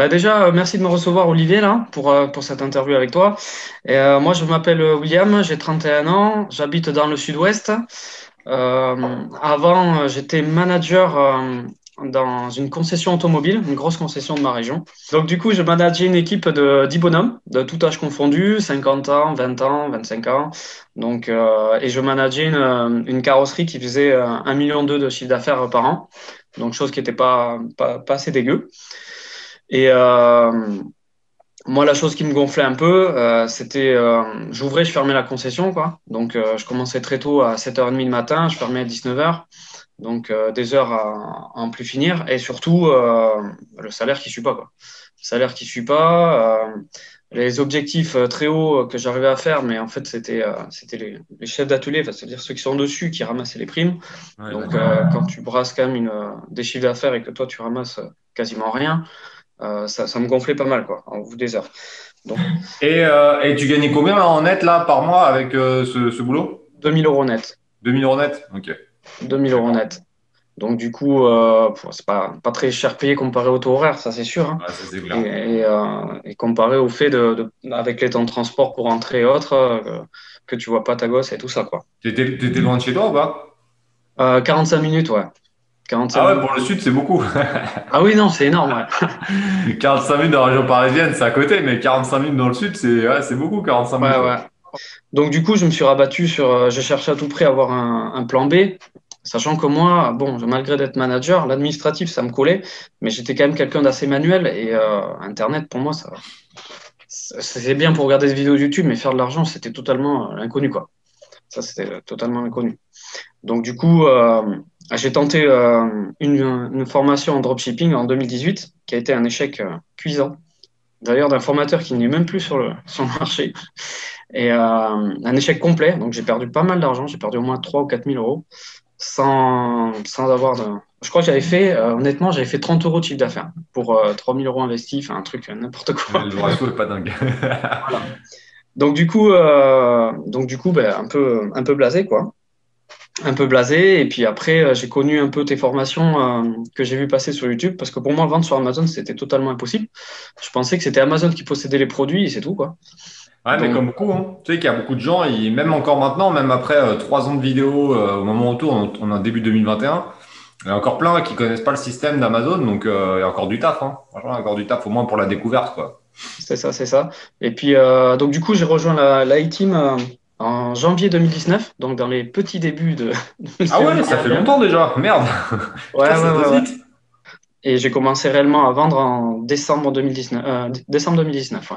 Bah déjà, merci de me recevoir, Olivier, là, pour, pour cette interview avec toi. Et, moi, je m'appelle William, j'ai 31 ans, j'habite dans le sud-ouest. avant, j'étais manager dans une concession automobile, une grosse concession de ma région. Donc du coup, je manageais une équipe de 10 bonhommes, de tout âge confondu, 50 ans, 20 ans, 25 ans. Donc, euh, et je manageais une, une, carrosserie qui faisait 1,2 euh, million de chiffre d'affaires par an. Donc chose qui n'était pas, pas, pas, assez dégueu. Et euh, moi, la chose qui me gonflait un peu, euh, c'était, euh, j'ouvrais, je fermais la concession, quoi. Donc, euh, je commençais très tôt à 7h30 le matin, je fermais à 19h. Donc, des heures à, en plus finir. Et surtout, le salaire qui ne suit pas. Quoi. Le salaire qui ne suit pas. Les objectifs très hauts que j'arrivais à faire, mais en fait, c'était c'était les, les, chefs d'atelier, c'est-à-dire ceux qui sont dessus, qui ramassaient les primes. Donc, quand tu brasses quand même une, des chiffres d'affaires et que toi, tu ramasses quasiment rien, ça, ça, me gonflait pas mal, quoi, en bout des heures. Donc, et, et, tu gagnais combien en net, là, par mois, avec ce, ce boulot? 2000 euros net. 2000 euros net? Ok. 2000 euros net. Donc du coup, euh, c'est pas, pas très cher payé comparé au taux horaire, ça c'est sûr. Hein. et, euh, et, comparé au fait de, avec les temps de transport pour rentrer et autres, euh, que tu vois pas ta gosse et tout ça quoi. T'étais étais loin de chez toi ou pas? 45 euh, minutes, ouais. 45 ah ouais, pour le sud, c'est beaucoup. ah oui, non, c'est énorme. Ouais. 45 minutes dans la région parisienne, c'est à côté, mais 45 minutes dans le sud, c'est ouais, beaucoup, 45 minutes. Ouais. Donc du coup, je me suis rabattu sur, je cherchais à tout prix à avoir un, un plan B. Sachant que moi, bon, malgré d'être manager, l'administratif, ça me collait, mais j'étais quand même quelqu'un d'assez manuel et euh, Internet, pour moi, ça, c'est bien pour regarder des vidéos YouTube, mais faire de l'argent, c'était totalement euh, inconnu, quoi. Ça, c'était totalement inconnu. Donc, du coup, euh, j'ai tenté une, une, formation en dropshipping en 2018, qui a été un échec cuisant. D'ailleurs, d'un formateur qui n'est même plus sur le, sur le marché. Et un échec complet. Donc, j'ai perdu pas mal d'argent. J'ai perdu au moins 3 ou 4 000 euros sans, sans avoir de. Je crois que j'avais fait, euh, honnêtement, j'avais fait 30 euros de chiffre d'affaires pour euh, 3000 euros investis, enfin un truc, euh, n'importe quoi. Le ratio n'est pas dingue. voilà. Donc du coup, euh, donc du coup, ben, un peu, un peu blasé quoi, un peu blasé. Et puis après, j'ai connu un peu tes formations que j'ai vu passer sur YouTube parce que pour moi, vendre sur Amazon, c'était totalement impossible. Je pensais que c'était Amazon qui possédait les produits et c'est tout quoi. Ouais, mais comme beaucoup, hein. tu sais qu'il y a beaucoup de gens, et même encore maintenant, même après euh, trois ans de vidéo, euh, au moment où on tourne, on, est en début 2021, il y a encore plein qui connaissent pas le système d'Amazon, donc euh, il y a encore du taf. Hein. Franchement, il y a encore du taf, au moins pour la découverte. quoi. C'est ça, c'est ça. Et puis, donc du coup, j'ai rejoint la, la team en janvier 2019, donc dans les petits débuts de. ah ouais, ça fait longtemps déjà, merde. Ouais, ouais, ouais, et j'ai commencé réellement à vendre en décembre 2019. Euh, décembre 2019 ouais.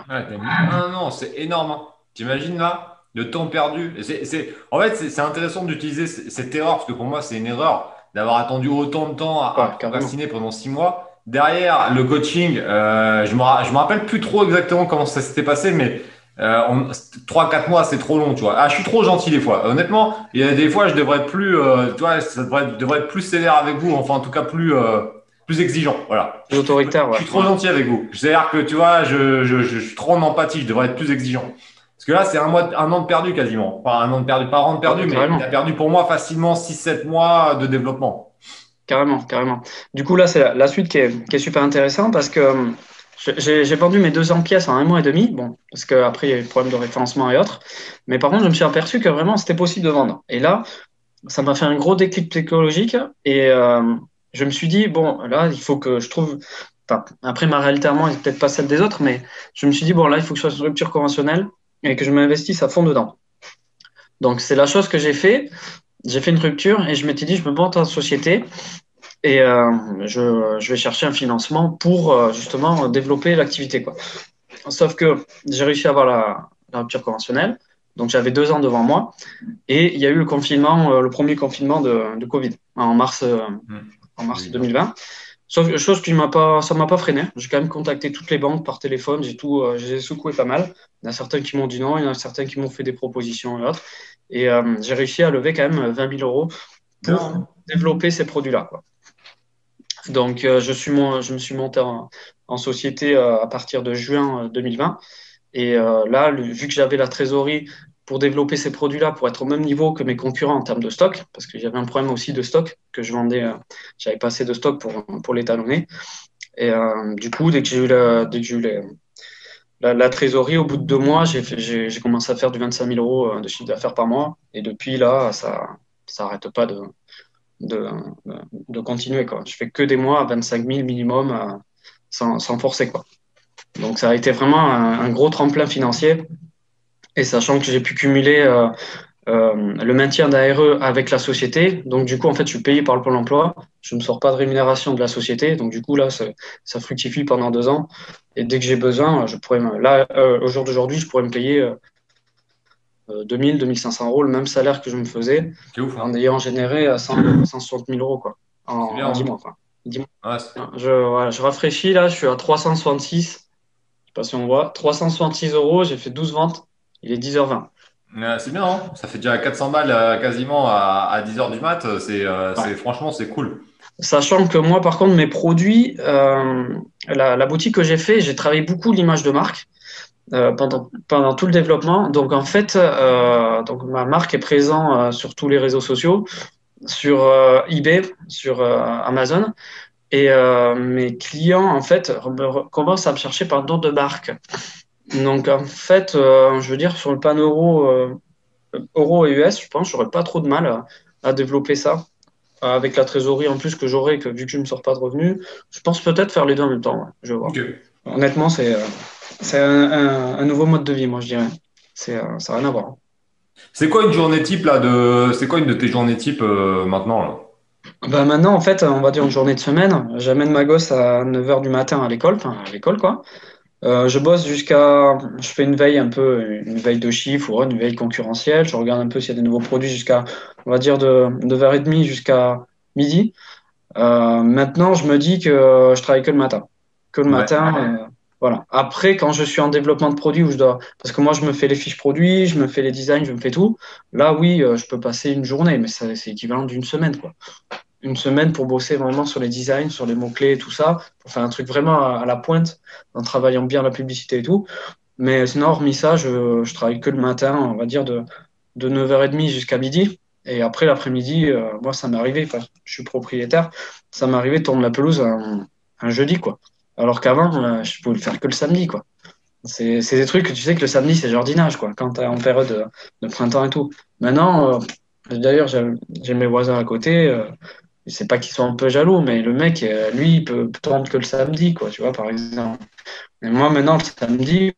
non, non, c'est énorme. Hein. T'imagines là le temps perdu. C'est, En fait, c'est intéressant d'utiliser cette erreur parce que pour moi, c'est une erreur d'avoir attendu autant de temps à, ouais, pendant six mois. Derrière le coaching, euh, je me je me rappelle plus trop exactement comment ça s'était passé, mais euh, 3-4 mois, c'est trop long, tu vois. Ah, je suis trop gentil des fois. Honnêtement, il y a des fois, je devrais être plus, euh, tu vois, ça devrait, devrait, être plus sévère avec vous. Enfin, en tout cas, plus, euh, plus exigeant. Voilà. Plus autoritaire, Je suis trop gentil avec vous. C'est-à-dire que tu vois, je, je, je, suis trop en empathie, je devrais être plus exigeant. Parce que là, c'est un, mois, un an de perdu quasiment. Enfin, un an de perdu, pas un an de perdu, mais tu as perdu pour moi facilement 6-7 mois de développement. Carrément, carrément. Du coup, là, c'est la, suite qui est, qui est, super intéressante parce que euh, j'ai vendu mes 200 pièces en un mois et demi. Bon, parce qu'après, il y a eu le problème de référencement et autres. Mais par contre, je me suis aperçu que vraiment, c'était possible de vendre. Et là, ça m'a fait un gros déclic psychologique. Et, euh, je me suis dit, bon, là, il faut que je trouve. Après, ma réalité à moi n'est peut-être pas celle des autres, mais je me suis dit, bon, là, il faut que je fasse une rupture conventionnelle et que je m'investisse à fond dedans. Donc, c'est la chose que j'ai fait. J'ai fait une rupture et je m'étais dit, je me monte en société et euh, je, je, vais chercher un financement pour euh, justement développer l'activité. Sauf que j'ai réussi à avoir la, la rupture conventionnelle. Donc j'avais deux ans devant moi et il y a eu le confinement, euh, le premier confinement de, de Covid en mars, euh, mmh en mars 2020. Sauf chose qui m'a pas, ça m'a pas freiné. J'ai quand même contacté toutes les banques par téléphone. J'ai tout, euh, j'ai secoué pas mal. Il y en a certains qui m'ont dit non, il y en a certains qui m'ont fait des propositions et autres. Et j'ai réussi à lever quand même 20 000 euros pour développer ces produits-là. Donc, euh, je, suis je me suis monté en, société à partir de juin 2020. Et là, vu que j'avais la trésorerie pour développer ces produits-là, pour être au même niveau que mes concurrents en termes de stock, parce que j'avais un problème aussi de stock, que je vendais, euh, j'avais pas assez de stock pour, pour l'étalonner. Et du coup, dès que j'ai eu, la, dès que j'ai eu la, trésorerie, au bout de deux mois, j'ai, j'ai, commencé à faire du 25 000 euros de chiffre d'affaires par mois. Et depuis là, ça n'arrête pas de, de, de, continuer. Quoi. Je fais que des mois à 25 000 minimum sans, sans forcer. Quoi. Donc ça a été vraiment un, gros tremplin financier. Et sachant que j'ai pu cumuler euh, euh, le maintien d'ARE avec la société, donc du coup en fait je suis payé par le Pôle Emploi, je ne sors pas de rémunération de la société, donc du coup là ça, fructifie pendant deux ans. Et dès que j'ai besoin, je pourrais là euh, au jour d'aujourd'hui je pourrais me payer 2000, 2500 euros, le même salaire que je me faisais, ouf, hein. en ayant généré 160 000 euros quoi, en, 10 hein. mois. je, je rafraîchis là, je suis à 366 sais pas si on voit. 366 euros, j'ai fait 12 ventes. Il est 10h20. c'est bien, hein. ça fait déjà 400 balles euh, quasiment à, 10h du mat. C'est, euh, franchement, c'est cool. Sachant que moi, par contre, mes produits, euh, la, boutique que j'ai fait, j'ai travaillé beaucoup l'image de marque pendant, pendant tout le développement. Donc, en fait, donc, ma marque est présente sur tous les réseaux sociaux, sur eBay, sur Amazon. Et euh, mes clients, en fait, commencent à me chercher par d'autres de marque. Donc, en fait, euh, je veux dire, sur le pan euro, euh, euro et US, je pense que j'aurais pas trop de mal à, développer ça. Avec la trésorerie en plus que j'aurai, que vu que je ne sors pas de revenus, je pense peut-être faire les deux en même temps. je vois. Honnêtement, c'est c'est un, nouveau mode de vie, moi, je dirais. C'est ça n'a rien à voir. C'est quoi une journée type là de C'est quoi une de tes journées type maintenant là? Bah maintenant, en fait, on va dire une journée de semaine. J'amène ma gosse à 9h du matin à l'école, enfin à l'école quoi. Euh, je bosse jusqu'à, je fais une veille un peu, une veille de chiffres ou une veille concurrentielle. Je regarde un peu s'il y a des nouveaux produits jusqu'à, on va dire de 9h30 jusqu'à midi. Euh, maintenant, je me dis que je travaille que le matin, que le matin. Euh, voilà. Après, quand je suis en développement de produits où je dois, parce que moi je me fais les fiches produits, je me fais les designs, je me fais tout. Là, oui, je peux passer une journée, mais c'est équivalent d'une semaine, quoi une semaine pour bosser vraiment sur les designs, sur les mots-clés et tout ça, pour faire un truc vraiment à, la pointe, en travaillant bien la publicité et tout. Mais sinon, hormis ça, je, je travaille que le matin, on va dire de, de 9h30 jusqu'à midi. Et après, l'après-midi, euh, moi, ça m'est arrivé, je suis propriétaire, ça m'est arrivé de tourner la pelouse un, un jeudi, quoi. Alors qu'avant, euh, je pouvais le faire que le samedi, quoi. C'est des trucs que tu sais que le samedi, c'est jardinage, quoi, quand tu es en période de, printemps et tout. Maintenant, euh, d'ailleurs, j'ai mes voisins à côté, c'est pas qu'ils soient un peu jaloux, mais le mec, euh, lui, il peut tourner que le samedi, quoi, tu vois, par exemple. Mais moi, maintenant, le samedi,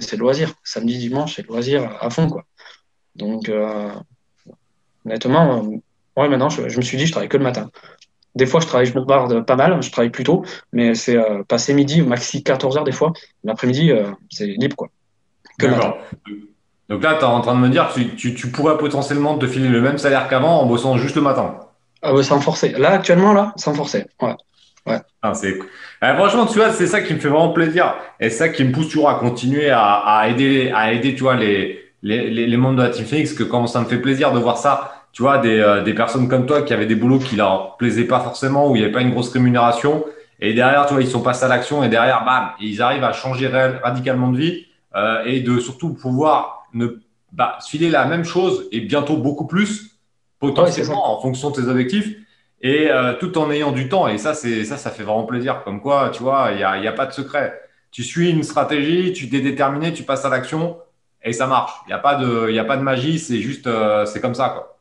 c'est loisir. Samedi, dimanche, c'est loisir à fond, quoi. Donc, euh, honnêtement, euh, ouais, maintenant, je, me suis dit, je travaille que le matin. Des fois, je travaille, je me barre pas mal, je travaille plus tôt, mais c'est passé midi, maxi 14 heures des fois. L'après-midi, c'est libre, quoi. D'accord. Donc là, tu es en train de me dire que tu, tu pourrais potentiellement te filer le même salaire qu'avant en bossant juste le matin. Ah ouais, sans forcer. Là, actuellement, là, sans forcer. Ouais. Ouais. Ah, euh, franchement, tu vois, c'est ça qui me fait vraiment plaisir. Et c'est ça qui me pousse toujours à continuer à, à, aider, à aider, tu vois, les, les, les, membres de la Team Phoenix, que quand ça me fait plaisir de voir ça, tu vois, des, euh, des personnes comme toi qui avaient des boulots qui leur plaisaient pas forcément, où il n'y avait pas une grosse rémunération. Et derrière, tu vois, ils sont passés à l'action et derrière, bam, ils arrivent à changer radicalement de vie euh, et de surtout pouvoir ne, bah, filer la même chose et bientôt beaucoup plus potentiellement en fonction de tes objectifs et euh, tout en ayant du temps. Et ça, c'est ça, ça fait vraiment plaisir. Comme quoi, tu vois, il n'y a, y a, pas de secret. Tu suis une stratégie, tu t'es déterminé, tu passes à l'action et ça marche. Il n'y a, pas de, y a pas de magie, c'est juste, euh, c'est comme ça. Quoi.